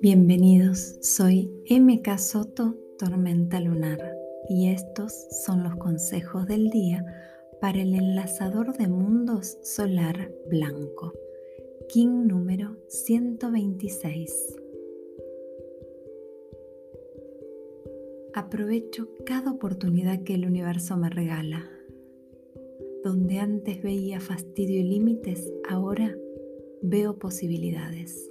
Bienvenidos, soy MK Soto, Tormenta Lunar, y estos son los consejos del día para el enlazador de mundos solar blanco, King número 126. Aprovecho cada oportunidad que el universo me regala. Donde antes veía fastidio y límites, ahora veo posibilidades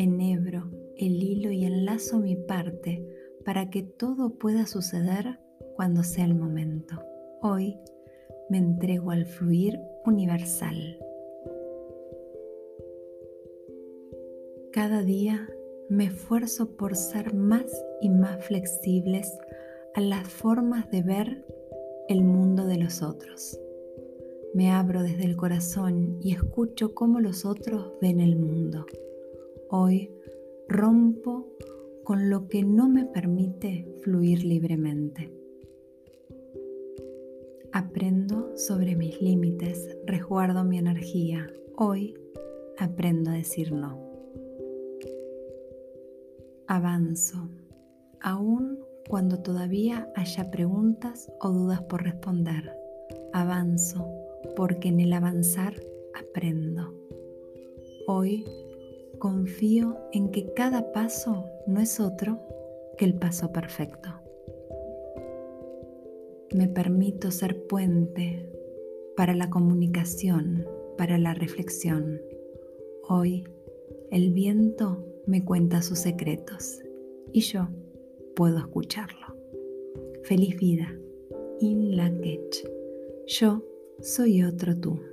enhebro el hilo y enlazo mi parte para que todo pueda suceder cuando sea el momento. Hoy me entrego al fluir universal. Cada día me esfuerzo por ser más y más flexibles a las formas de ver el mundo de los otros. Me abro desde el corazón y escucho cómo los otros ven el mundo. Hoy rompo con lo que no me permite fluir libremente. Aprendo sobre mis límites, resguardo mi energía. Hoy aprendo a decir no. Avanzo, aun cuando todavía haya preguntas o dudas por responder. Avanzo porque en el avanzar aprendo. Hoy confío en que cada paso no es otro que el paso perfecto. Me permito ser puente para la comunicación, para la reflexión. Hoy el viento me cuenta sus secretos y yo puedo escucharlo. Feliz vida. In la Yo soy otro tú.